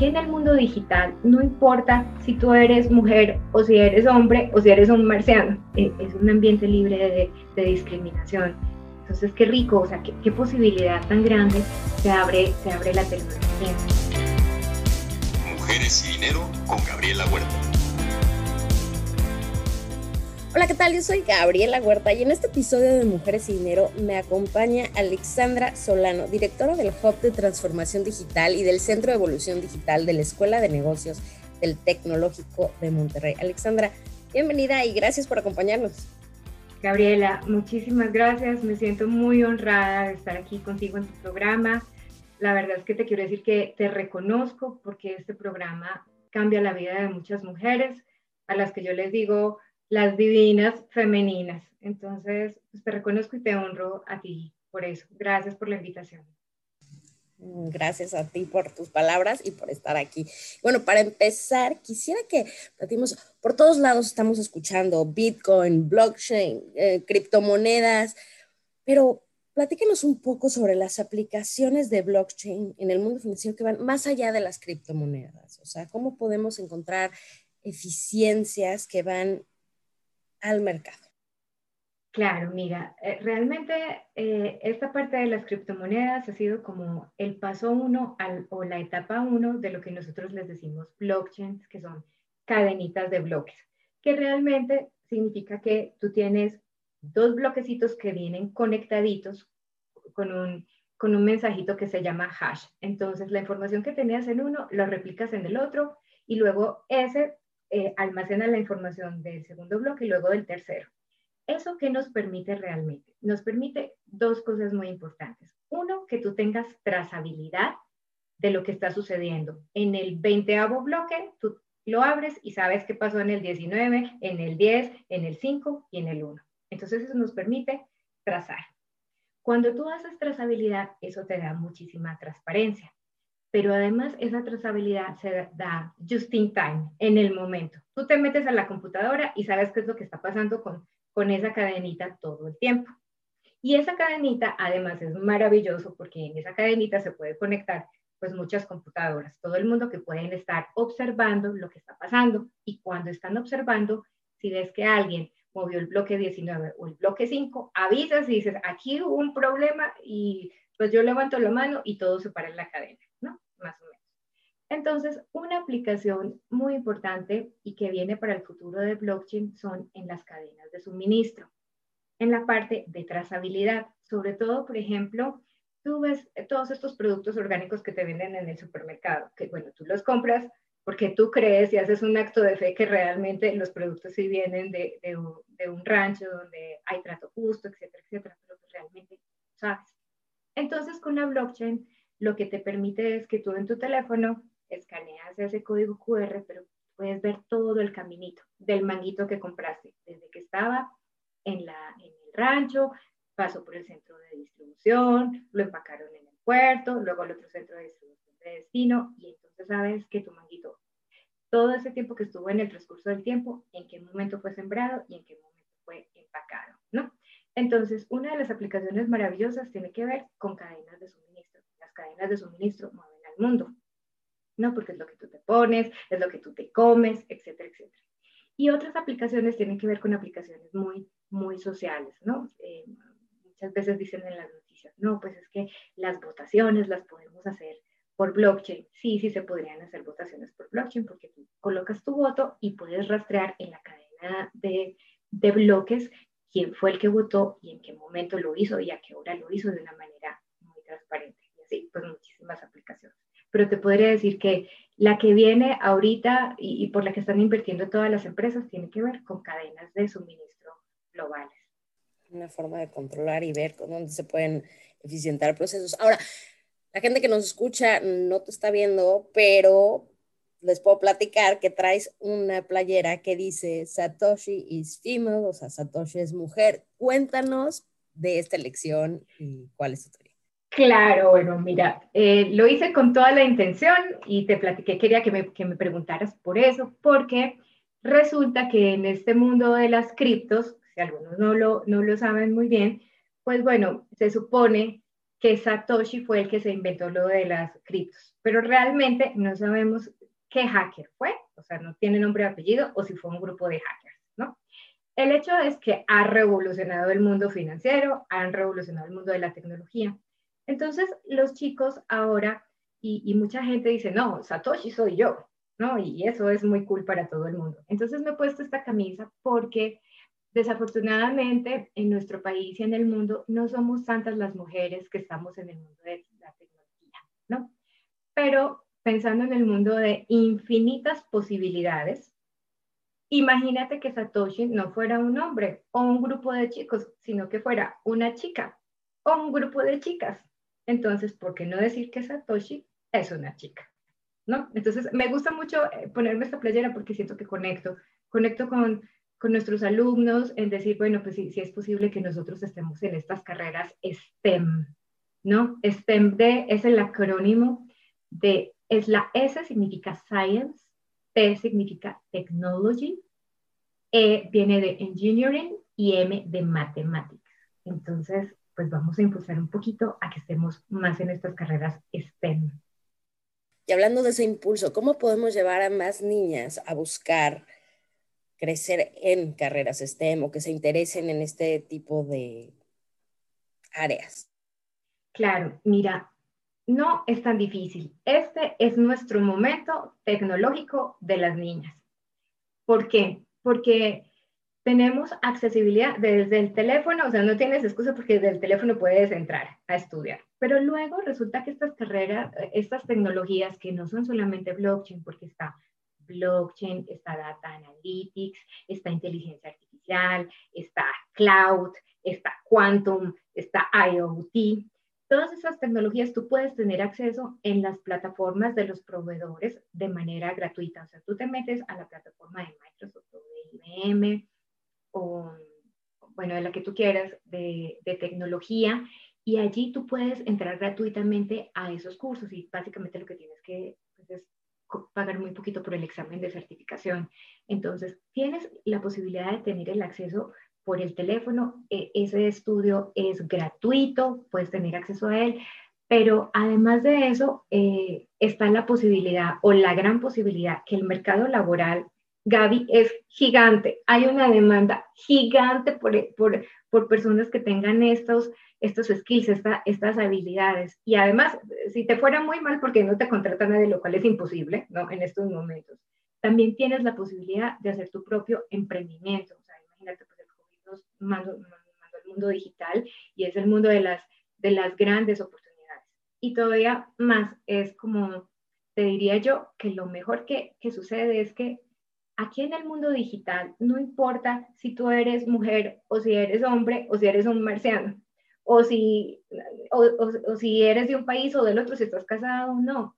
que en el mundo digital no importa si tú eres mujer o si eres hombre o si eres un marciano, eh, es un ambiente libre de, discriminación. Entonces, qué rico, o sea, qué, qué, posibilidad tan grande se abre, se abre la tecnología. Mujeres y Dinero con Gabriela Huerta. Hola, ¿qué tal? Yo soy Gabriela Huerta y en este episodio de Mujeres y Dinero me acompaña Alexandra Solano, directora del Hub de Transformación Digital y del Centro de Evolución Digital de la Escuela de Negocios del Tecnológico de Monterrey. Alexandra, bienvenida y gracias por acompañarnos. Gabriela, muchísimas gracias. Me siento muy honrada de estar aquí contigo en tu programa. La verdad es que te quiero decir que te reconozco porque este programa cambia la vida de muchas mujeres a las que yo les digo, las divinas femeninas. Entonces, pues, te reconozco y te honro a ti por eso. Gracias por la invitación. Gracias a ti por tus palabras y por estar aquí. Bueno, para empezar, quisiera que platimos, por todos lados estamos escuchando Bitcoin, blockchain, eh, criptomonedas, pero platícanos un poco sobre las aplicaciones de blockchain en el mundo financiero que van más allá de las criptomonedas. O sea, cómo podemos encontrar eficiencias que van al mercado? Claro, mira, eh, realmente eh, esta parte de las criptomonedas ha sido como el paso uno o la etapa uno de lo que nosotros les decimos blockchains, que son cadenitas de bloques, que realmente significa que tú tienes dos bloquecitos que vienen conectaditos con un, con un mensajito que se llama hash. Entonces, la información que tenías en uno, lo replicas en el otro y luego ese eh, almacena la información del segundo bloque y luego del tercero. ¿Eso qué nos permite realmente? Nos permite dos cosas muy importantes. Uno, que tú tengas trazabilidad de lo que está sucediendo. En el 20 bloque, tú lo abres y sabes qué pasó en el 19, en el 10, en el 5 y en el 1. Entonces eso nos permite trazar. Cuando tú haces trazabilidad, eso te da muchísima transparencia pero además esa trazabilidad se da just in time, en el momento. Tú te metes a la computadora y sabes qué es lo que está pasando con, con esa cadenita todo el tiempo. Y esa cadenita además es maravilloso porque en esa cadenita se puede conectar pues muchas computadoras, todo el mundo que pueden estar observando lo que está pasando y cuando están observando, si ves que alguien movió el bloque 19 o el bloque 5, avisas y dices, aquí hubo un problema y pues yo levanto la mano y todo se para en la cadena. Más o menos. Entonces, una aplicación muy importante y que viene para el futuro de blockchain son en las cadenas de suministro, en la parte de trazabilidad. Sobre todo, por ejemplo, tú ves todos estos productos orgánicos que te venden en el supermercado, que bueno, tú los compras porque tú crees y haces un acto de fe que realmente los productos sí vienen de, un, de un, rancho donde hay trato justo, etcétera, etcétera, pero que realmente sabes. Entonces, con la blockchain, lo que te permite es que tú en tu teléfono escaneas ese código QR, pero puedes ver todo el caminito del manguito que compraste, desde que estaba en, la, en el rancho, pasó por el centro de distribución, lo empacaron en el puerto, luego al otro centro de distribución de destino, y entonces sabes que tu manguito, todo ese tiempo que estuvo en el transcurso del tiempo, en qué momento fue sembrado y en qué momento fue empacado, ¿no? Entonces, una de las aplicaciones maravillosas tiene que ver con cadenas de suministro. Cadenas de suministro mueven al mundo, ¿no? Porque es lo que tú te pones, es lo que tú te comes, etcétera, etcétera. Y otras aplicaciones tienen que ver con aplicaciones muy, muy sociales, ¿no? Eh, muchas veces dicen en las noticias, no, pues es que las votaciones las podemos hacer por blockchain. Sí, sí se podrían hacer votaciones por blockchain porque tú colocas tu voto y puedes rastrear en la cadena de, de bloques quién fue el que votó y en qué momento lo hizo y a qué hora lo hizo de una manera muy transparente. Y así, pues muchísimas aplicaciones. Pero te podría decir que la que viene ahorita y, por la que están invirtiendo todas las empresas tiene que ver con cadenas de suministro globales. Una forma de controlar y ver dónde se pueden eficientar procesos. Ahora, la gente que nos escucha no te está viendo, pero les puedo platicar que traes una playera que dice Satoshi is female, o sea, Satoshi es mujer. Cuéntanos de esta elección y cuál es tu teoría. Claro, bueno, mira, eh, lo hice con toda la intención y te platiqué, quería que me, que me preguntaras por eso, porque resulta que en este mundo de las criptos, si algunos no lo, no lo saben muy bien, pues bueno, se supone que Satoshi fue el que se inventó lo de las criptos, pero realmente no sabemos qué hacker fue, o sea, no tiene nombre y apellido, o si fue un grupo de hackers, ¿no? El hecho es que ha revolucionado el mundo financiero, han revolucionado el mundo de la tecnología. Entonces, los chicos ahora, y, mucha gente dice, no, Satoshi soy yo, ¿no? Y eso es muy cool para todo el mundo. Entonces me he puesto esta camisa porque desafortunadamente en nuestro país y en el mundo no somos tantas las mujeres que estamos en el mundo de la tecnología, ¿no? Pero pensando en el mundo de infinitas posibilidades, imagínate que Satoshi no fuera un hombre o un grupo de chicos, sino que fuera una chica o un grupo de chicas. Entonces, ¿por qué no decir que Satoshi es una chica? ¿No? Entonces, me gusta mucho eh, ponerme esta playera porque siento que conecto, conecto con con nuestros alumnos en decir, bueno, pues sí, es posible que nosotros estemos en estas carreras STEM, ¿no? STEM de, es el acrónimo de, es la S significa Science, T significa Technology, E viene de Engineering y M de Mathematics. Entonces, pues vamos a impulsar un poquito a que estemos más en estas carreras STEM. Y hablando de ese impulso, ¿cómo podemos llevar a más niñas a buscar crecer en carreras STEM o que se interesen en este tipo de áreas? Claro, mira, no es tan difícil. Este es nuestro momento tecnológico de las niñas. ¿Por qué? Porque tenemos accesibilidad desde el teléfono, o sea, no tienes excusa porque desde el teléfono puedes entrar a estudiar. Pero luego resulta que estas carreras, estas tecnologías que no son solamente blockchain, porque está blockchain, está data analytics, está inteligencia artificial, está cloud, está quantum, está IoT. Todas esas tecnologías tú puedes tener acceso en las plataformas de los proveedores de manera gratuita. O sea, tú te metes a la plataforma de Microsoft o de IBM o, bueno, de la que tú quieras, de, de tecnología, y allí tú puedes entrar gratuitamente a esos cursos y básicamente lo que tienes que pues, es pagar muy poquito por el examen de certificación. Entonces, tienes la posibilidad de tener el acceso por el teléfono. E, ese estudio es gratuito, puedes tener acceso a él, pero además de eso, eh, está la posibilidad o la gran posibilidad que el mercado laboral, Gaby, es gigante. Hay una demanda gigante por, por, por personas que tengan estos estos skills, estas habilidades. Y además, si te fuera muy mal porque no te contrata nadie, lo cual es imposible, ¿no? En estos momentos, también tienes la posibilidad de hacer tu propio emprendimiento. O sea, imagínate, pues el COVID nos mandó, al mundo digital y es el mundo de las, de las grandes oportunidades. Y todavía más es como, te diría yo, que lo mejor que, que sucede es que aquí en el mundo digital no importa si tú eres mujer o si eres hombre o si eres un marciano o si, o, si eres de un país o del otro, si estás casado o no.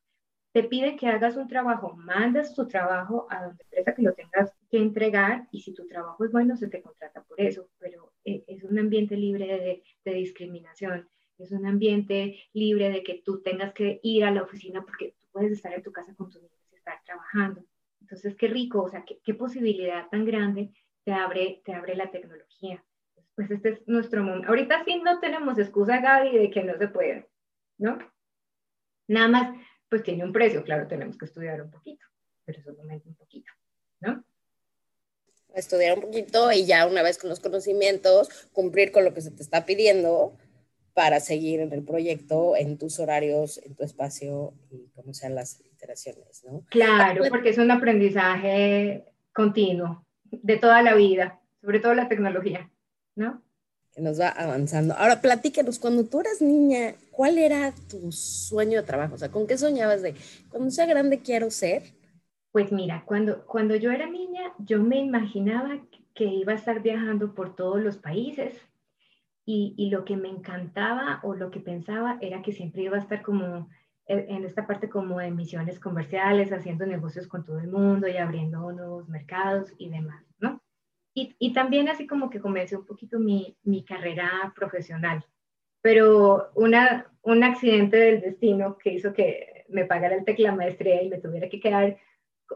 Te pide que hagas un trabajo, mandas tu trabajo a donde empresa que lo tengas que entregar y si tu trabajo es bueno, se te contrata por eso, pero eh, es un ambiente libre de, de discriminación, es un ambiente libre de que tú tengas que ir a la oficina porque tú puedes estar en tu casa con tus niños y estar trabajando. Entonces, qué rico, o sea, qué, qué posibilidad tan grande te abre, te abre la tecnología pues este es nuestro momento. Ahorita sí no tenemos excusa, Gaby, de que no se puede, ¿no? Nada más, pues tiene un precio, claro, tenemos que estudiar un poquito, pero solamente un poquito, ¿no? Estudiar un poquito y ya una vez con los conocimientos, cumplir con lo que se te está pidiendo para seguir en el proyecto, en tus horarios, en tu espacio y como sean las iteraciones, ¿no? Claro, porque es un aprendizaje continuo de toda la vida, sobre todo la tecnología. ¿no? Que nos va avanzando. Ahora, platícanos, cuando tú eras niña, ¿cuál era tu sueño de trabajo? O sea, ¿con qué soñabas de cuando sea grande quiero ser? Pues mira, cuando, cuando yo era niña, yo me imaginaba que iba a estar viajando por todos los países y, y lo que me encantaba o lo que pensaba era que siempre iba a estar como en esta parte como de misiones comerciales, haciendo negocios con todo el mundo y abriendo nuevos mercados y demás, ¿no? Y, y, también así como que comencé un poquito mi, mi carrera profesional, pero una, un accidente del destino que hizo que me pagara el tecla maestría y me tuviera que quedar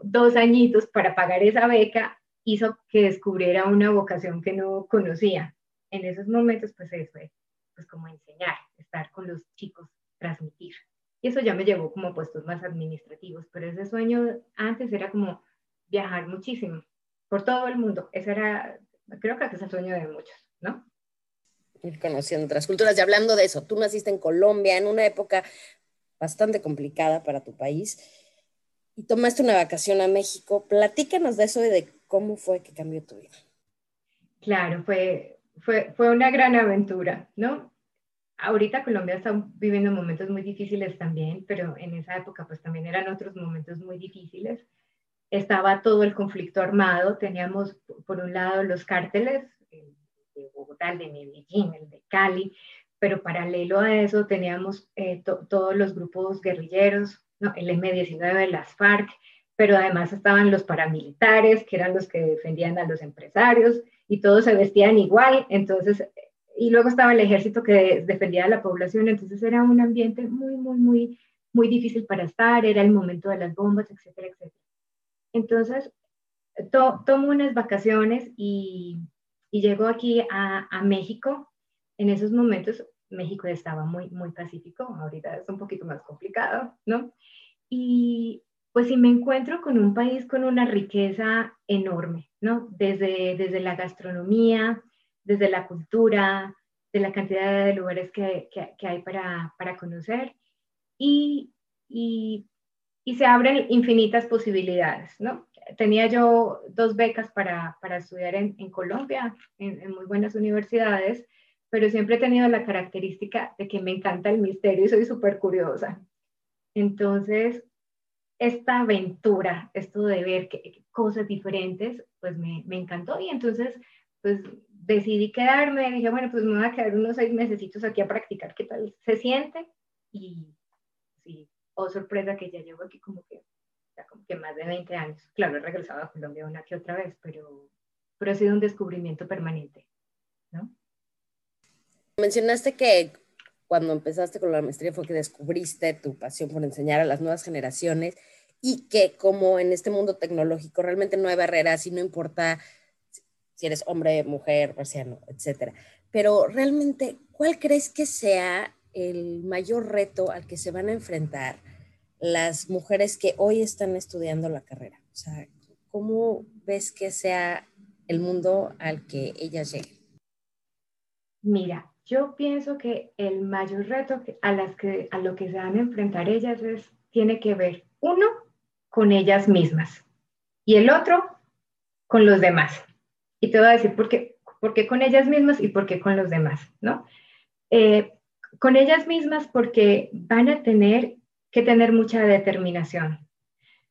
dos añitos para pagar esa beca, hizo que descubriera una vocación que no conocía. En esos momentos, pues eso fue, pues como enseñar, estar con los chicos, transmitir. Y eso ya me llevó como a puestos más administrativos, pero ese sueño antes era como viajar muchísimo por todo el mundo. Ese era, creo que es el sueño de muchos, ¿no? Ir conociendo otras culturas. Y hablando de eso, tú naciste en Colombia en una época bastante complicada para tu país y tomaste una vacación a México. Platícanos de eso y de cómo fue que cambió tu vida. Claro, fue, fue, fue una gran aventura, ¿no? Ahorita Colombia está viviendo momentos muy difíciles también, pero en esa época pues también eran otros momentos muy difíciles. Estaba todo el conflicto armado, teníamos por un lado los cárteles, el de Bogotá, de Medellín, el de Cali, pero paralelo a eso teníamos eh, todos los grupos guerrilleros, ¿no? el M-19, las FARC, pero además estaban los paramilitares, que eran los que defendían a los empresarios, y todos se vestían igual, entonces, y luego estaba el ejército que defendía a la población, entonces era un ambiente muy, muy, muy, muy difícil para estar, era el momento de las bombas, etcétera, etcétera. Entonces, tomo unas vacaciones y, y llego aquí a, a México. En esos momentos México estaba muy, muy pacífico, ahorita es un poquito más complicado, ¿no? Y pues si me encuentro con un país con una riqueza enorme, ¿no? Desde, desde la gastronomía, desde la cultura, de la cantidad de lugares que, que, hay para, para conocer y, y, se abren infinitas posibilidades, ¿no? Tenía yo dos becas para, para estudiar en, en Colombia, en, muy buenas universidades, pero siempre he tenido la característica de que me encanta el misterio y soy súper curiosa. Entonces, esta aventura, esto de ver cosas diferentes, pues me, me, encantó y entonces, pues decidí quedarme, dije, bueno, pues me voy a quedar unos seis meses aquí a practicar qué tal se siente y sí, oh sorpresa que ya llevo aquí como que, ya como que más de 20 años. Claro, he regresado a Colombia una que otra vez, pero, pero ha sido un descubrimiento permanente, ¿no? Mencionaste que cuando empezaste con la maestría fue que descubriste tu pasión por enseñar a las nuevas generaciones y que como en este mundo tecnológico realmente no hay barreras y no importa si eres hombre, mujer, marciano, etcétera. Pero realmente, ¿cuál crees que sea el mayor reto al que se van a enfrentar las mujeres que hoy están estudiando la carrera? O sea, ¿cómo ves que sea el mundo al que ellas lleguen? Mira, yo pienso que el mayor reto a, las que, a lo que se van a enfrentar ellas es, tiene que ver, uno, con ellas mismas y el otro, con los demás. Y te voy a decir por qué, con ellas mismas y por qué con los demás, ¿no? Eh, con ellas mismas porque van a tener que tener mucha determinación.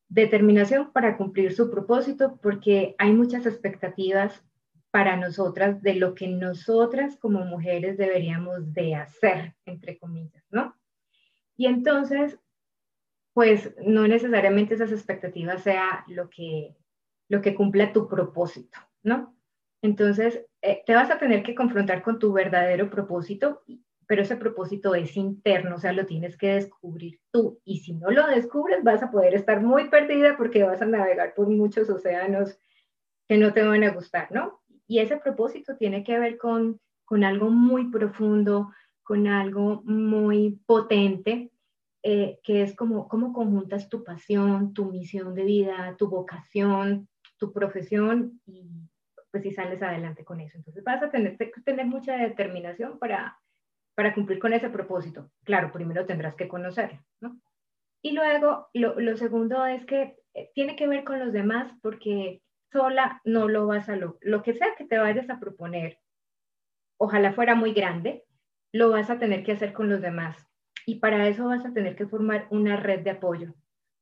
Determinación para cumplir su propósito porque hay muchas expectativas para nosotras de lo que nosotras como mujeres deberíamos de hacer, entre comillas, ¿no? Y entonces, pues no necesariamente esas expectativas sea lo que, lo que cumpla tu propósito, ¿no? Entonces, eh, te vas a tener que confrontar con tu verdadero propósito, pero ese propósito es interno, o sea, lo tienes que descubrir tú. Y si no lo descubres, vas a poder estar muy perdida porque vas a navegar por muchos océanos que no te van a gustar, ¿no? Y ese propósito tiene que ver con, con algo muy profundo, con algo muy potente, eh, que es como cómo conjuntas tu pasión, tu misión de vida, tu vocación, tu profesión y pues si sales adelante con eso. Entonces vas a tener que tener mucha determinación para, para cumplir con ese propósito. Claro, primero tendrás que conocerlo, ¿no? Y luego, lo, lo segundo es que eh, tiene que ver con los demás porque sola no lo vas a lograr. Lo que sea que te vayas a proponer, ojalá fuera muy grande, lo vas a tener que hacer con los demás. Y para eso vas a tener que formar una red de apoyo.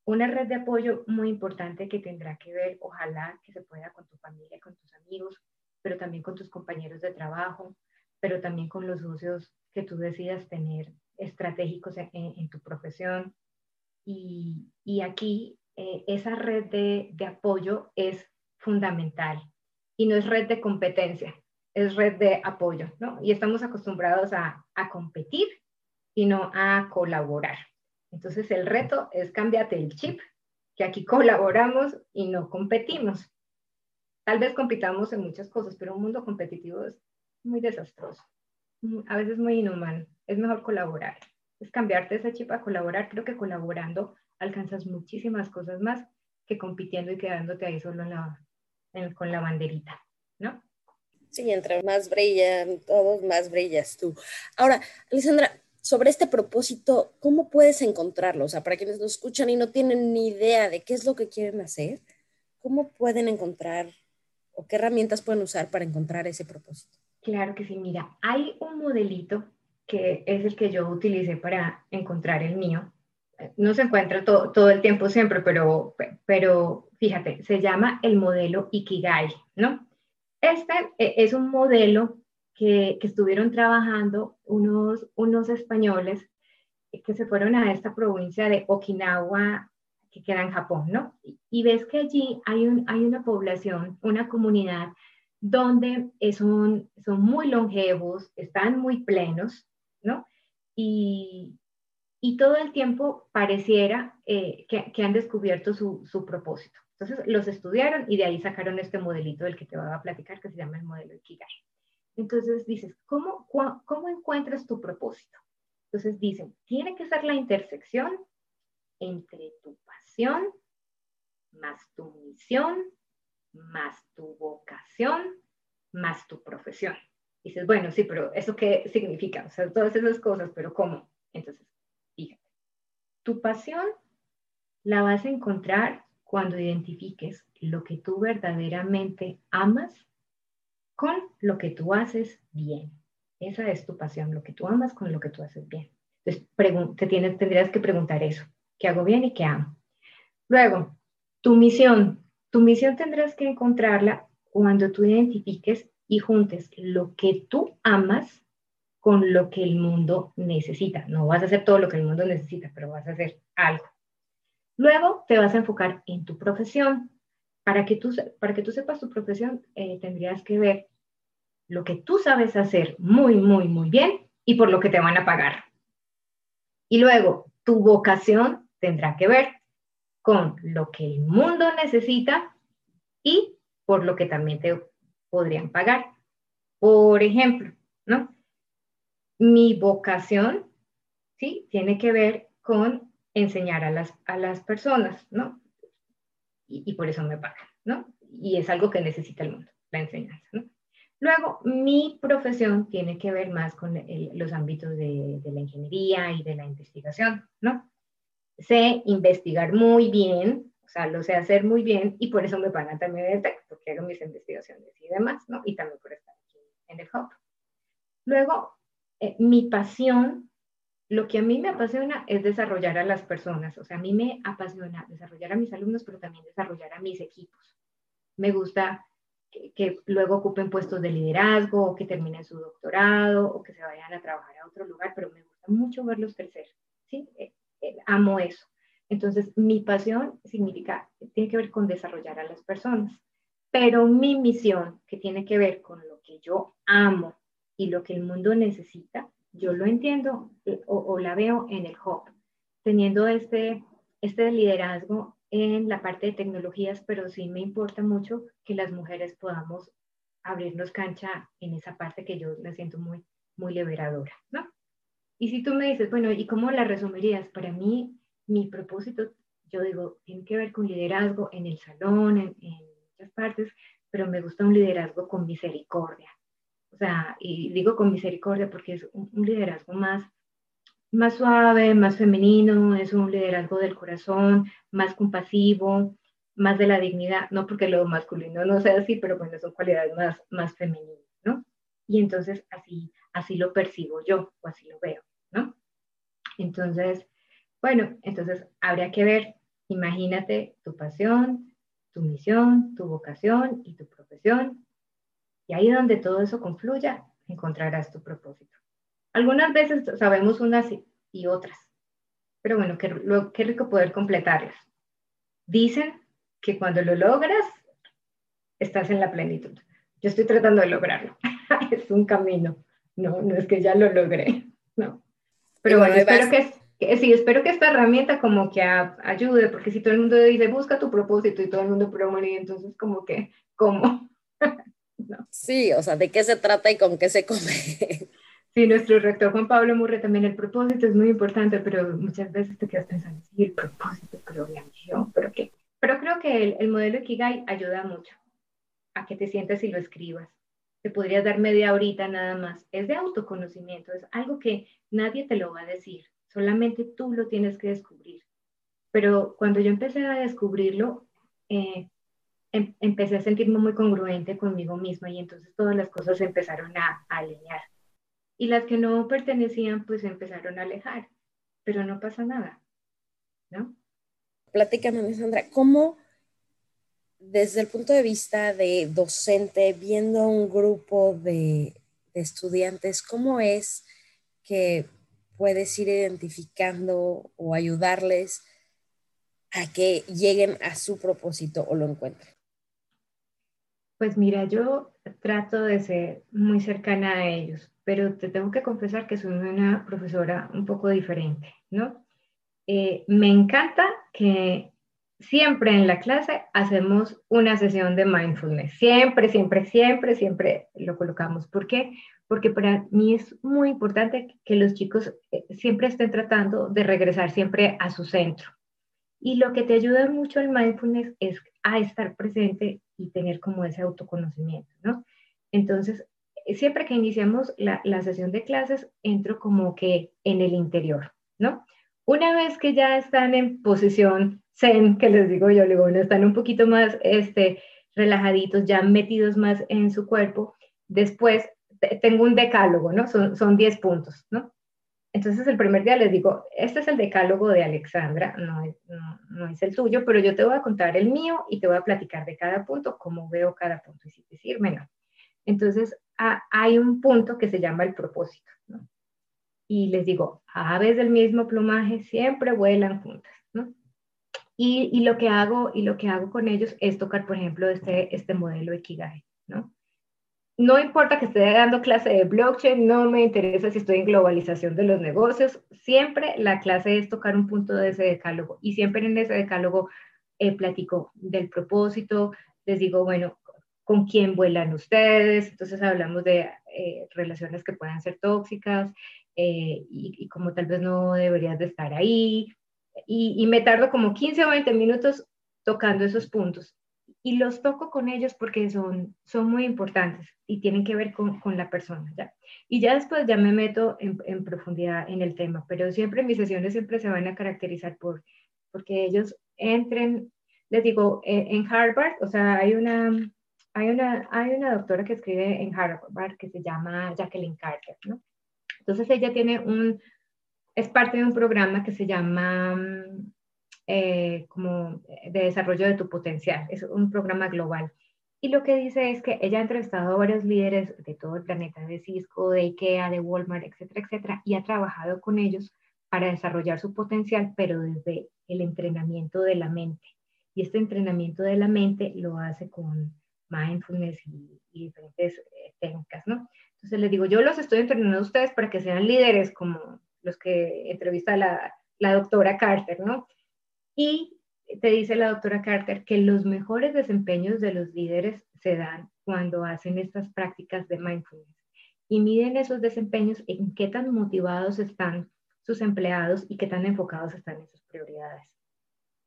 Una red de apoyo muy importante que tendrá que ver, ojalá que se pueda con tu familia, con tus amigos, pero también con tus compañeros de trabajo, pero también con los socios que tú decidas tener estratégicos en, tu profesión. Y, aquí eh, esa red de, de apoyo es fundamental. Y no es red de competencia, es red de apoyo, ¿no? Y estamos acostumbrados a, a competir y no a colaborar. Entonces el reto es cámbiate el chip, que aquí colaboramos y no competimos. Tal vez compitamos en muchas cosas, pero un mundo competitivo es muy desastroso. mm, a veces muy inhumano. Es mejor colaborar. Es cambiarte esa chip a colaborar. Creo que colaborando alcanzas muchísimas cosas más que compitiendo y quedándote ahí solo con la banderita, ¿no? Sí, entre más brillan todos, más brillas tú. Ahora, Alessandra, sobre este propósito, ¿cómo puedes encontrarlo? O sea, para quienes nos escuchan y no tienen ni idea de qué es lo que quieren hacer, ¿cómo pueden encontrar o qué herramientas pueden usar para encontrar ese propósito? Claro que sí, mira, hay un modelito que es el que yo utilicé para encontrar el mío. No se encuentra todo el tiempo siempre, pero, pero fíjate, se llama el modelo Ikigai, ¿no? Este eh, es un modelo que, estuvieron trabajando unos, unos españoles que se fueron a esta provincia de Okinawa, que queda en Japón, ¿no? Y ves que allí hay, un, hay una población, una comunidad donde son, son muy longevos, están muy plenos, ¿no? Y, y todo el tiempo pareciera eh, que, que, han descubierto su, su, propósito. Entonces los estudiaron y de ahí sacaron este modelito del que te voy a platicar que se llama el modelo Ikigai. Entonces dices, ¿cómo, ¿cómo encuentras tu propósito? Entonces dicen, tiene que ser la intersección entre tu pasión, más tu misión, más tu vocación, más tu profesión. dices, bueno, sí, pero ¿eso qué significa? O sea, todas esas cosas, pero ¿cómo? Entonces, fíjate, tu pasión la vas a encontrar cuando identifiques lo que tú verdaderamente amas con lo que tú haces bien. Esa es tu pasión, lo que tú amas con lo que tú haces bien. Entonces, te tienes, tendrías que preguntar eso, ¿qué hago bien y qué amo? Luego, tu misión. Tu misión tendrás que encontrarla cuando tú identifiques y juntes lo que tú amas con lo que el mundo necesita. No vas a hacer todo lo que el mundo necesita, pero vas a hacer algo. Luego te vas a enfocar en tu profesión. Para que tú, para que tú sepas tu profesión, eh, tendrías que ver lo que tú sabes hacer muy, muy, muy bien y por lo que te van a pagar. Y luego, tu vocación tendrá que ver con lo que el mundo necesita y por lo que también te podrían pagar. Por ejemplo, ¿no? Mi vocación, ¿sí? Tiene que ver con enseñar a las, a las personas, ¿no? Y, por eso me pagan, ¿no? Y es algo que necesita el mundo, la enseñanza, ¿no? Luego, mi profesión tiene que ver más con los ámbitos de, de, la ingeniería y de la investigación, ¿no? sé investigar muy bien, o sea, lo sé hacer muy bien y por eso me pagan también el TEC, porque hago mis investigaciones y demás, ¿no? Y también por estar aquí en el hub. Luego, eh, mi pasión, lo que a mí me apasiona es desarrollar a las personas, o sea, a mí me apasiona desarrollar a mis alumnos, pero también desarrollar a mis equipos. Me gusta que, luego ocupen puestos de liderazgo, o que terminen su doctorado, o que se vayan a trabajar a otro lugar, pero me gusta mucho verlos crecer, ¿sí? Eh, amo eso. Entonces, mi pasión significa, tiene que ver con desarrollar a las personas, pero mi misión, que tiene que ver con lo que yo amo y lo que el mundo necesita, yo lo entiendo eh, o, la veo en el hub, teniendo este, este liderazgo en la parte de tecnologías, pero sí me importa mucho que las mujeres podamos abrirnos cancha en esa parte que yo la siento muy, muy liberadora, ¿no? Y si tú me dices, bueno, ¿y cómo la resumirías? Para mí, mi propósito, yo digo, tiene que ver con liderazgo en el salón, en, muchas partes, pero me gusta un liderazgo con misericordia. O sea, y digo con misericordia porque es un, liderazgo más, más suave, más femenino, es un liderazgo del corazón, más compasivo, más de la dignidad, no porque lo masculino no sea así, pero bueno, son cualidades más, más femeninas, ¿no? Y entonces así, así lo percibo yo o así lo veo, ¿no? Entonces, bueno, entonces habría que ver, imagínate tu pasión, tu misión, tu vocación y tu profesión. Y ahí donde todo eso confluya, encontrarás tu propósito. Algunas veces sabemos unas y otras, pero bueno, qué, qué rico poder completarlas. Dicen que cuando lo logras, estás en la plenitud. Yo estoy tratando de lograrlo. es un camino. No, no es que ya lo logré, no. Pero bueno, espero que, sí, espero que esta herramienta como que ayude, porque si todo el mundo dice, busca tu propósito y todo el mundo promueve, entonces como que, ¿cómo? Sí, o sea, ¿de qué se trata y con qué se come? Sí, nuestro rector Juan Pablo Murre también el propósito es muy importante, pero muchas veces te quedas pensando, sí, el propósito, pero la misión, pero qué. Pero creo que el, el modelo Ikigai ayuda mucho a que te sientas y lo escribas. Te podrías dar media horita nada más. Es de autoconocimiento, es algo que nadie te lo va a decir, solamente tú lo tienes que descubrir. Pero cuando yo empecé a descubrirlo, eh, em, empecé a sentirme muy congruente conmigo misma y entonces todas las cosas empezaron a, alinear y las que no pertenecían pues empezaron a alejar, pero no pasa nada, ¿no? Platícame, Sandra, ¿cómo desde el punto de vista de docente, viendo un grupo de, de estudiantes, cómo es que puedes ir identificando o ayudarles a que lleguen a su propósito o lo encuentren? Pues mira, yo trato de ser muy cercana a ellos, pero te tengo que confesar que soy una profesora un poco diferente, ¿no? Eh, me encanta que siempre en la clase hacemos una sesión de mindfulness, siempre, siempre, siempre, siempre lo colocamos. ¿Por qué? Porque para mí es muy importante que los chicos eh, siempre estén tratando de regresar siempre a su centro. Y lo que te ayuda mucho el mindfulness es a estar presente y tener como ese autoconocimiento, ¿no? Entonces, siempre que iniciamos la, sesión de clases, entro como que en el interior, ¿no? Una vez que ya están en posición zen, que les digo yo, luego están un poquito más este, relajaditos, ya metidos más en su cuerpo, después tengo un decálogo, ¿no? Son, son 10 puntos, ¿no? Entonces el primer día les digo, este es el decálogo de Alexandra, no es, no, es, el tuyo, pero yo te voy a contar el mío y te voy a platicar de cada punto, cómo veo cada punto y si te sirve. Entonces hay un punto que se llama el propósito. Y les digo, aves del mismo plumaje siempre vuelan juntas. Y, y, lo que hago, y lo que hago con ellos es tocar, por ejemplo, este, este modelo Ikigai. ¿no? No importa que esté dando clase de blockchain, no me interesa si estoy en globalización de los negocios, siempre la clase es tocar un punto de ese decálogo y siempre en ese decálogo eh, platico del propósito, les digo, bueno, con quién vuelan ustedes, entonces hablamos de eh, relaciones que puedan ser tóxicas eh, y, como tal vez no deberías de estar ahí. Y, y, me tardo como 15 o 20 minutos tocando esos puntos. Y los toco con ellos porque son, son muy importantes y tienen que ver con, con la persona. ¿ya? Y ya después ya me meto en, en, profundidad en el tema, pero siempre mis sesiones siempre se van a caracterizar por porque ellos entren, les digo, eh, en Harvard, o sea, hay una, hay una, hay una doctora que escribe en Harvard que se llama Jacqueline Carter, ¿no? Entonces ella tiene un, es parte de un programa que se llama eh, como de desarrollo de tu potencial, es un programa global. Y lo que dice es que ella ha entrevistado a varios líderes de todo el planeta, de Cisco, de IKEA, de Walmart, etcétera, etcétera, y ha trabajado con ellos para desarrollar su potencial, pero desde el entrenamiento de la mente. Y este entrenamiento de la mente lo hace con mindfulness y, diferentes eh, técnicas, ¿no? Entonces les digo, yo los estoy entrenando a ustedes para que sean líderes como los que entrevista la, la doctora Carter, ¿no? Y te dice la doctora Carter que los mejores desempeños de los líderes se dan cuando hacen estas prácticas de mindfulness y miden esos desempeños en qué tan motivados están sus empleados y qué tan enfocados están en sus prioridades.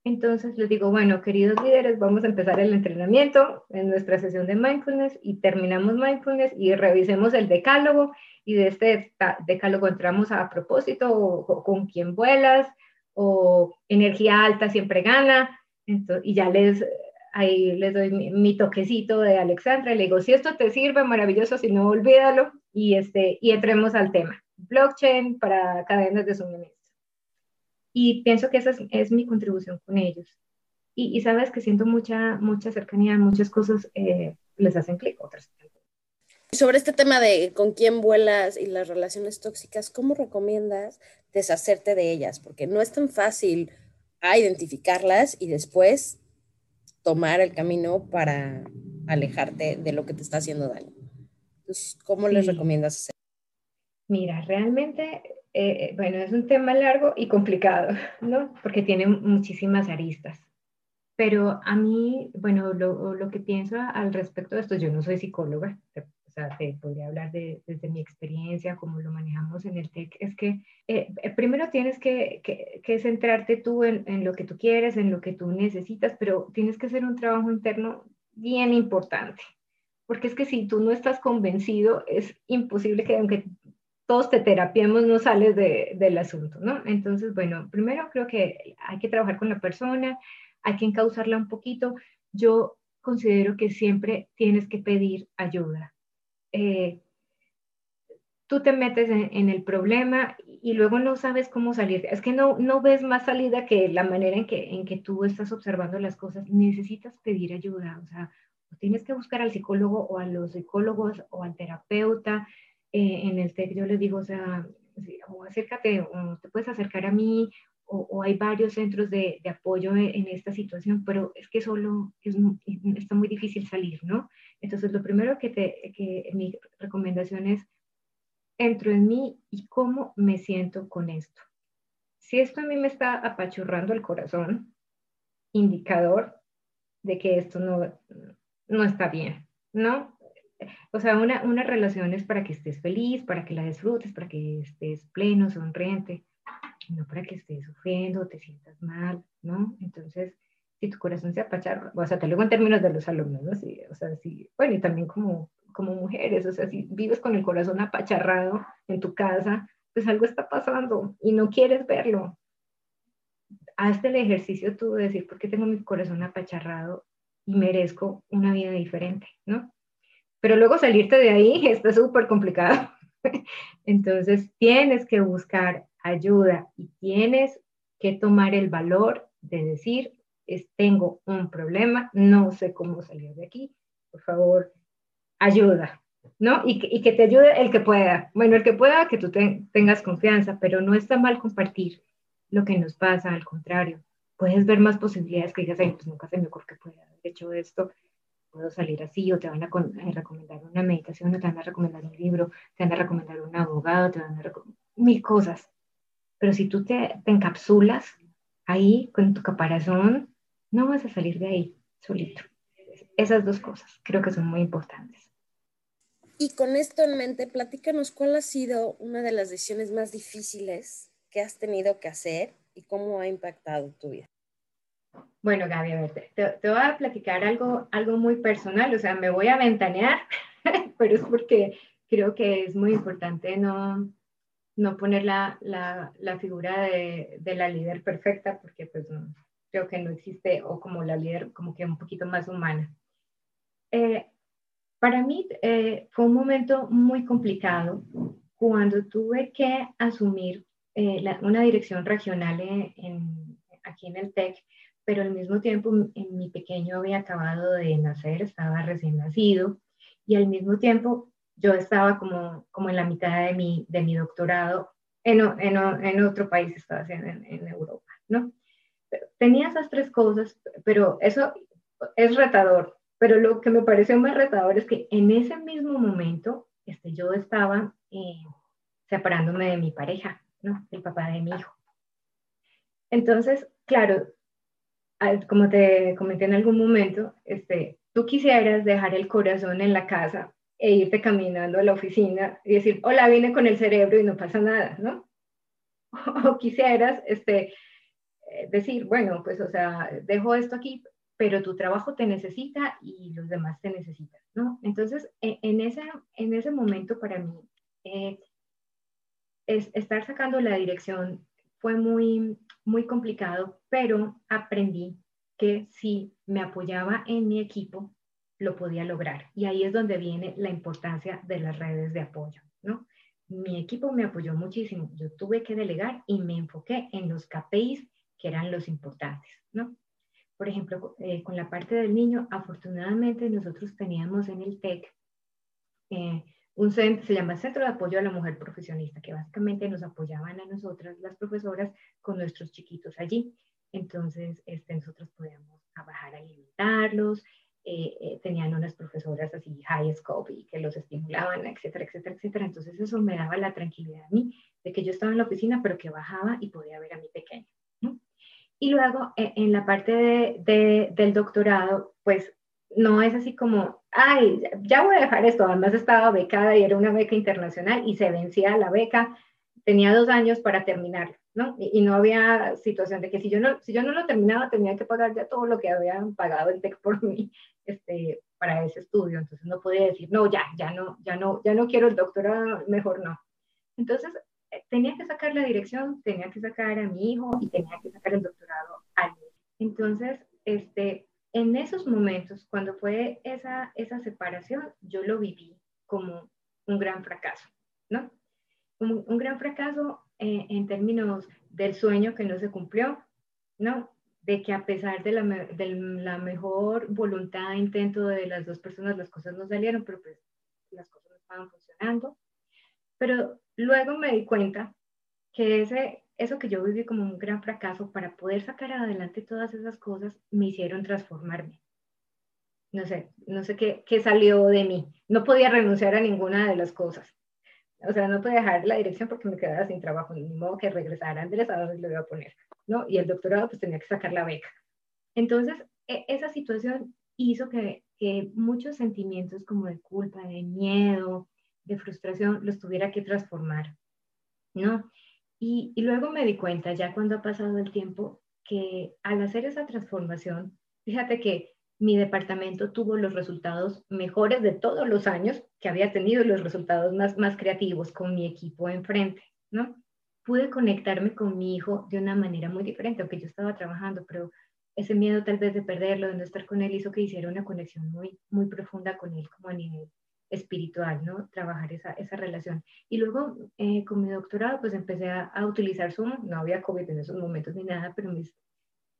Entonces les digo, bueno, queridos líderes, vamos a empezar el entrenamiento en nuestra sesión de mindfulness y terminamos mindfulness y revisemos el decálogo y de este decálogo entramos a, propósito o, con quién vuelas o energía alta siempre gana. y ya les, ahí les doy mi, toquecito de Alexandra y le digo, si esto te sirve, maravilloso, si no, olvídalo y, este, y entremos al tema. Blockchain para cadenas de suministro y pienso que esa es, mi contribución con ellos. Y, sabes que siento mucha, mucha cercanía, muchas cosas eh, les hacen clic, otras. Sobre este tema de con quién vuelas y las relaciones tóxicas, ¿cómo recomiendas deshacerte de ellas? Porque no es tan fácil a identificarlas y después tomar el camino para alejarte de lo que te está haciendo daño. Entonces, ¿cómo les recomiendas hacer? Mira, realmente eh, bueno, es un tema largo y complicado, ¿no? Porque tiene muchísimas aristas. Pero a mí, bueno, lo, lo, que pienso al respecto de esto, yo no soy psicóloga, sea, te podría hablar de, desde mi experiencia, cómo lo manejamos en el TEC, es que eh, eh, primero tienes que, que, centrarte tú en, en, lo que tú quieres, en lo que tú necesitas, pero tienes que hacer un trabajo interno bien importante, porque es que si tú no estás convencido, es imposible que aunque todos te terapiemos, no sales de, del asunto, ¿no? Entonces, bueno, primero creo que hay que trabajar con la persona, hay que encauzarla un poquito. Yo considero que siempre tienes que pedir ayuda. Eh, tú te metes en, el problema y luego no sabes cómo salir. Es que no, no ves más salida que la manera en que, en que tú estás observando las cosas. Necesitas pedir ayuda, o sea, tienes que buscar al psicólogo o a los psicólogos o al terapeuta. Eh, en el TEC yo les digo, o sea, o acércate, o te puedes acercar a mí, o, hay varios centros de, apoyo en, esta situación, pero es que solo es, está muy difícil salir, ¿no? Entonces, lo primero que, te, que mi recomendación es, entro en mí y cómo me siento con esto. Si esto a mí me está apachurrando el corazón, indicador de que esto no, no está bien, ¿no? O sea, una, una relación es para que estés feliz, para que la disfrutes, para que estés pleno, sonriente, no para que estés sufriendo, te sientas mal, ¿no? Entonces, si tu corazón se apacharra, o sea, te lo digo en términos de los alumnos, ¿no? Sí, o sea, sí, bueno, y también como, como mujeres, o sea, si vives con el corazón apacharrado en tu casa, pues algo está pasando y no quieres verlo. Hazte el ejercicio tú de decir, ¿por qué tengo mi corazón apacharrado y merezco una vida diferente, ¿no? Pero luego salirte de ahí está súper complicado. Entonces tienes que buscar ayuda y tienes que tomar el valor de decir, es, tengo un problema, no sé cómo salir de aquí, por favor, ayuda, ¿no? Y que, y que te ayude el que pueda. Bueno, el que pueda, que tú tengas confianza, pero no está mal compartir lo que nos pasa, al contrario, puedes ver más posibilidades que digas, pues nunca se me ocurre que pueda haber hecho esto, puedo salir así, o te van a, a, recomendar una meditación, o te van a recomendar un libro, te van a recomendar un abogado, te van a recomendar mil cosas. Pero si tú te, encapsulas ahí con tu caparazón, no vas a salir de ahí solito. Esas dos cosas creo que son muy importantes. Y con esto en mente, platícanos cuál ha sido una de las decisiones más difíciles que has tenido que hacer y cómo ha impactado tu vida. Bueno, Gaby, a ver, te, te, voy a platicar algo, algo muy personal, o sea, me voy a ventanear, pero es porque creo que es muy importante no, no poner la, la, la figura de, de, la líder perfecta, porque pues creo que no existe, o como la líder como que un poquito más humana. Eh, para mí eh, fue un momento muy complicado cuando tuve que asumir eh, una dirección regional en, aquí en el TEC, pero al mismo tiempo en mi pequeño había acabado de nacer, estaba recién nacido, y al mismo tiempo yo estaba como, como en la mitad de mi, de mi doctorado en, en, en otro país, estaba en, en, Europa, ¿no? Tenía esas tres cosas, pero eso es retador. Pero lo que me pareció más retador es que en ese mismo momento este, yo estaba eh, separándome de mi pareja, ¿no? El papá de mi hijo. Entonces, claro, como te comenté en algún momento, este, tú quisieras dejar el corazón en la casa e irte caminando a la oficina y decir, hola, vine con el cerebro y no pasa nada, ¿no? O quisieras este, decir, bueno, pues, o sea, dejo esto aquí, pero tu trabajo te necesita y los demás te necesitan, ¿no? Entonces, e, en, ese, en ese momento para mí, eh, es, estar sacando la dirección fue muy, muy complicado, pero aprendí que si me apoyaba en mi equipo, lo podía lograr. Y ahí es donde viene la importancia de las redes de apoyo, ¿no? Mi equipo me apoyó muchísimo. Yo tuve que delegar y me enfoqué en los KPIs que eran los importantes, ¿no? Por ejemplo, eh, con la parte del niño, afortunadamente nosotros teníamos en el TEC eh, un centro, se llama Centro de Apoyo a la Mujer Profesionista, que básicamente nos apoyaban a nosotras, las profesoras, con nuestros chiquitos allí. Entonces, este, nosotros podíamos bajar a alimentarlos, eh, eh, tenían unas profesoras así high scope y que los estimulaban, etcétera, etcétera, etcétera. Entonces eso me daba la tranquilidad a mí de que yo estaba en la oficina, pero que bajaba y podía ver a mi pequeño. Y luego e, en la parte de, del doctorado, pues no es así como, ay, ya voy a dejar esto. Además estaba becada y era una beca internacional y se vencía la beca. Tenía dos años para terminar, ¿no? Y, no había situación de que si yo no, si yo no lo terminaba tenía que pagar ya todo lo que habían pagado el TEC por mí este, para ese estudio. Entonces no podía decir, no, ya, ya no, ya no, ya no quiero el doctorado, mejor no. Entonces eh, tenía que sacar la dirección, tenía que sacar a mi hijo y tenía que sacar el doctorado a mí. Entonces, este, en esos momentos, cuando fue esa, esa separación, yo lo viví como un gran fracaso, ¿no? Un, un gran fracaso eh, en términos del sueño que no se cumplió, ¿no? De que a pesar de la, de la mejor voluntad intento de las dos personas, las cosas no salieron, pero pues las cosas no estaban funcionando. Pero luego me di cuenta que ese, eso que yo viví como un gran fracaso, para poder sacar adelante todas esas cosas, me hicieron transformarme. No sé, no sé qué, qué salió de mí. No podía renunciar a ninguna de las cosas. O sea, no podía dejar la dirección porque me quedaba sin trabajo, ni modo que regresara a Andrés a dónde lo iba a poner, ¿no? Y el doctorado pues tenía que sacar la beca. Entonces, e, esa situación hizo que, que muchos sentimientos como de culpa, de miedo, de frustración, los tuviera que transformar, ¿no? Y, luego me di cuenta, ya cuando ha pasado el tiempo, que al hacer esa transformación, fíjate que mi departamento tuvo los resultados mejores de todos los años que había tenido, los resultados más, más creativos con mi equipo enfrente, ¿no? Pude conectarme con mi hijo de una manera muy diferente, aunque yo estaba trabajando, pero ese miedo tal vez de perderlo, de no estar con él, hizo que hiciera una conexión muy, muy profunda con él, como a nivel espiritual, ¿no? Trabajar esa, esa relación. Y luego eh, con mi doctorado, pues empecé a, a, utilizar Zoom, no había COVID en esos momentos ni nada, pero mis,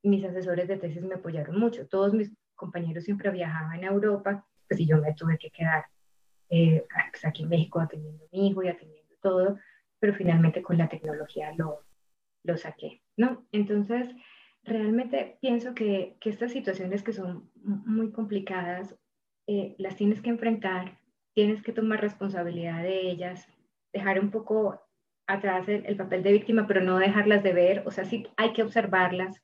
mis asesores de tesis me apoyaron mucho. Todos mis compañeros siempre viajaban a Europa, pues y yo me tuve que quedar eh, pues, aquí en México atendiendo a mi hijo y atendiendo todo, pero finalmente con la tecnología lo, lo saqué, ¿no? Entonces, realmente pienso que, que estas situaciones que son muy complicadas, eh, las tienes que enfrentar tienes que tomar responsabilidad de ellas, dejar un poco atrás el, papel de víctima, pero no dejarlas de ver, o sea, sí hay que observarlas,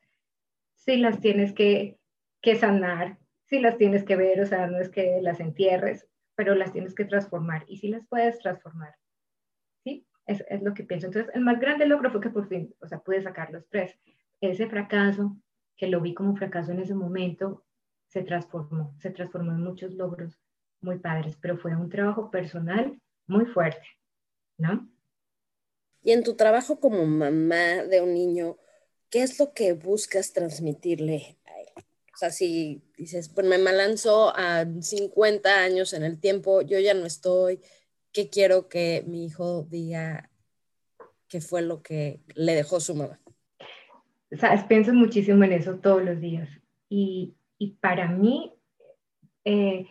sí las tienes que, que sanar, sí las tienes que ver, o sea, no es que las entierres, pero las tienes que transformar y sí las puedes transformar. ¿Sí? Es, es, lo que pienso. Entonces, el más grande logro fue que por fin, o sea, pude sacar los tres. Ese fracaso, que lo vi como fracaso en ese momento, se transformó, se transformó en muchos logros muy padres, pero fue un trabajo personal muy fuerte, ¿no? Y en tu trabajo como mamá de un niño, ¿qué es lo que buscas transmitirle a él? O sea, si dices, pues me lanzó a 50 años en el tiempo, yo ya no estoy, ¿qué quiero que mi hijo diga que fue lo que le dejó su mamá? Sabes, pienso muchísimo en eso todos los días. Y, y para mí, eh,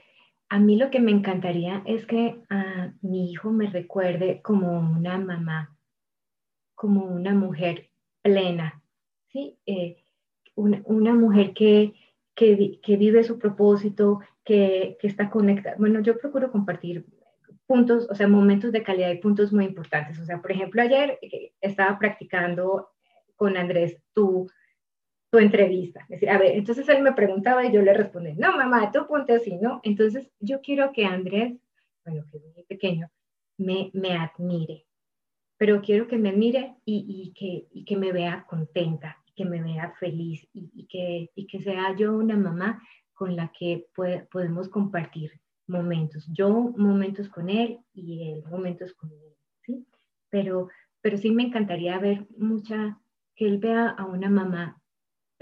a mí lo que me encantaría es que a mi hijo me recuerde como una mamá, como una mujer plena, ¿sí? Eh, una, mujer que, que, vive su propósito, que, que está conectada. Bueno, yo procuro compartir puntos, o sea, momentos de calidad y puntos muy importantes. O sea, por ejemplo, ayer eh, estaba practicando con Andrés tu tu entrevista. Es decir, a ver, entonces él me preguntaba y yo le respondí, no, mamá, tú ponte así, ¿no? Entonces yo quiero que Andrés, bueno, que es muy pequeño, me, me admire, pero quiero que me admire y, y, que, y que me vea contenta, que me vea feliz y, y, que, y que sea yo una mamá con la que podemos compartir momentos. Yo momentos con él y él momentos conmigo, ¿sí? Pero, pero sí me encantaría ver mucha, que él vea a una mamá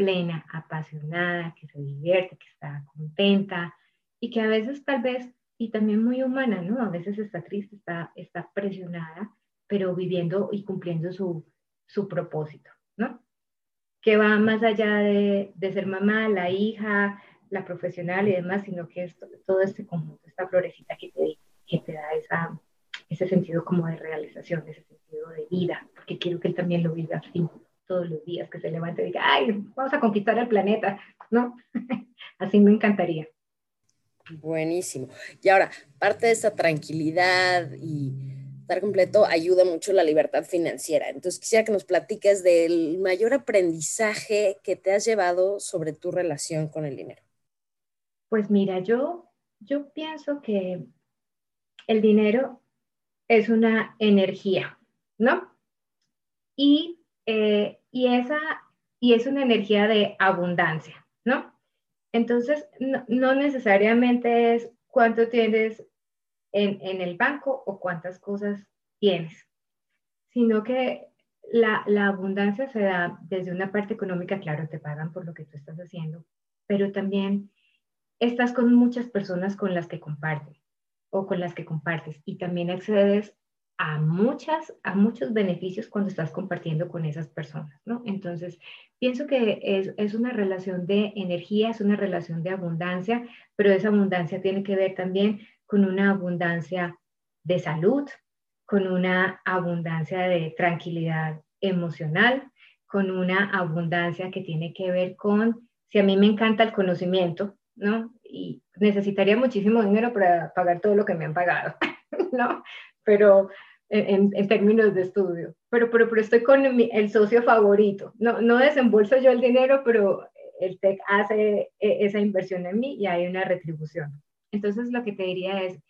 plena, apasionada, que se divierte, que está contenta y que a veces tal vez, y también muy humana, ¿no? A veces está triste, está, presionada, pero viviendo y cumpliendo su, propósito, ¿no? Que va más allá de, ser mamá, la hija, la profesional y demás, sino que es todo este conjunto, esta florecita que te, da ese sentido como de realización, ese sentido de vida, porque quiero que él también lo viva así todos los días, que se levante y diga, ay, vamos a conquistar el planeta, ¿no? Así me encantaría. Buenísimo. Y ahora, parte de esta tranquilidad y estar completo ayuda mucho la libertad financiera. Entonces, quisiera que nos platiques del mayor aprendizaje que te has llevado sobre tu relación con el dinero. Pues mira, yo, yo pienso que el dinero es una energía, ¿no? Y, eh, y, esa, y es una energía de abundancia, ¿no? Entonces, no, necesariamente es cuánto tienes en, en, el banco o cuántas cosas tienes, sino que la, la, abundancia se da desde una parte económica, claro, te pagan por lo que tú estás haciendo, pero también estás con muchas personas con las que compartes o con las que compartes y también accedes a, muchas, a muchos beneficios cuando estás compartiendo con esas personas, ¿no? Entonces, pienso que es, es, una relación de energía, es una relación de abundancia, pero esa abundancia tiene que ver también con una abundancia de salud, con una abundancia de tranquilidad emocional, con una abundancia que tiene que ver con, si a mí me encanta el conocimiento, ¿no? Y necesitaría muchísimo dinero para pagar todo lo que me han pagado, ¿no? Pero en, términos de estudio. Pero, pero, pero estoy con el socio favorito. No, no desembolso yo el dinero, pero el TEC hace e, esa inversión en mí y hay una retribución. Entonces, lo que te diría es,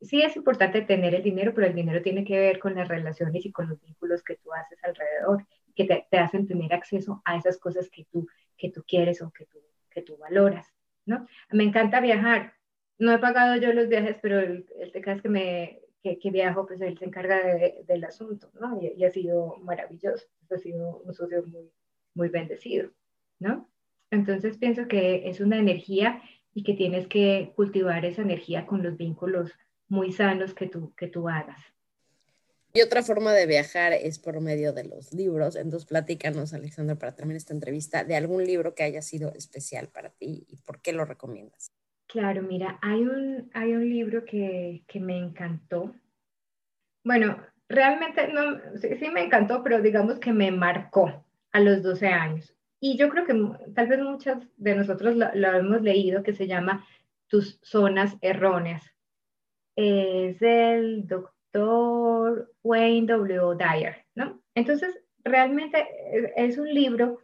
sí es importante tener el dinero, pero el dinero tiene que ver con las relaciones y con los vínculos que tú haces alrededor, que te, te hacen tener acceso a esas cosas que tú, que tú quieres o que tú, que tú valoras, ¿no? Me encanta viajar. No he pagado yo los viajes, pero el, el TEC es que me que, viajo, pues él se encarga del asunto, ¿no? Y, ha sido maravilloso, ha sido un socio muy, muy bendecido, ¿no? Entonces pienso que es una energía y que tienes que cultivar esa energía con los vínculos muy sanos que tú, que tú hagas. Y otra forma de viajar es por medio de los libros. Entonces, platícanos, Alexandra, para terminar esta entrevista, de algún libro que haya sido especial para ti y por qué lo recomiendas. Claro, mira, hay un, hay un libro que, que me encantó. Bueno, realmente no, sí, me encantó, pero digamos que me marcó a los 12 años. Y yo creo que tal vez muchas de nosotros lo, hemos leído, que se llama Tus zonas erróneas. Es del doctor Wayne W. Dyer, ¿no? Entonces, realmente es un libro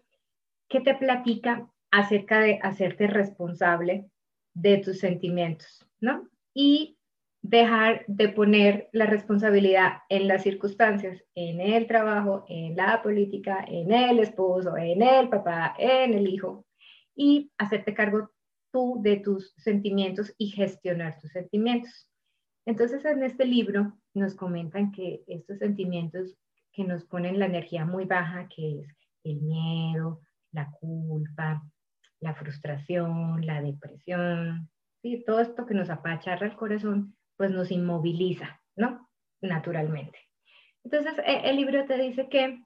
que te platica acerca de hacerte responsable de tus sentimientos, ¿no? Y dejar de poner la responsabilidad en las circunstancias, en el trabajo, en la política, en el esposo, en el papá, en el hijo, y hacerte cargo tú de tus sentimientos y gestionar tus sentimientos. Entonces, en este libro nos comentan que estos sentimientos que nos ponen la energía muy baja, que es el miedo, la culpa, la frustración, la depresión, ¿sí? todo esto que nos apacharra el corazón, pues nos inmoviliza, ¿no? Naturalmente. Entonces, e, el libro te dice que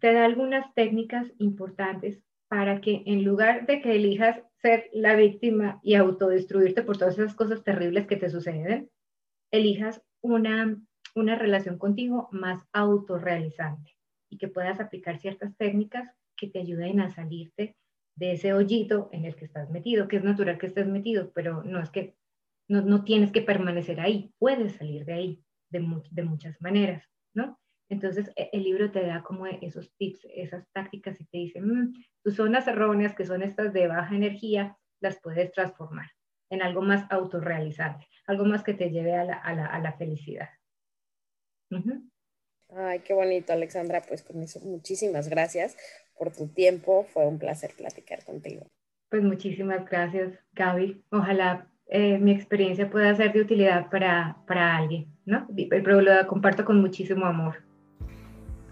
te da algunas técnicas importantes para que en lugar de que elijas ser la víctima y autodestruirte por todas esas cosas terribles que te suceden, elijas una, una relación contigo más autorrealizante y que puedas aplicar ciertas técnicas que te ayuden a salirte de ese hoyito en el que estás metido, que es natural que estés metido, pero no es que no, no tienes que permanecer ahí, puedes salir de ahí de, de muchas maneras, ¿no? Entonces, e, el libro te da como esos tips, esas tácticas y te dice, mm, tus zonas erróneas, que son estas de baja energía, las puedes transformar en algo más autorrealizante, algo más que te lleve a la, a la, a la felicidad. Ay, qué bonito, Alexandra. Pues con eso, muchísimas gracias por tu tiempo. Fue un placer platicar contigo. Pues muchísimas gracias, Gaby. Ojalá eh, mi experiencia pueda ser de utilidad para, para alguien, ¿no? Pero lo comparto con muchísimo amor.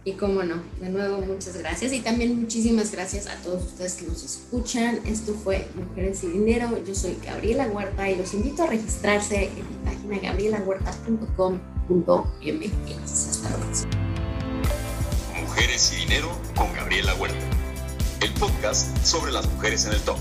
Y cómo no, de nuevo muchas gracias y también muchísimas gracias a todos ustedes que nos escuchan. Esto fue Mujeres y Dinero. Yo soy Gabriela Huerta y los invito a registrarse en mi página gabrielahuerta.com.mx. Hasta la próxima. Y Dinero con Gabriela Huerta, el podcast sobre las mujeres en el top.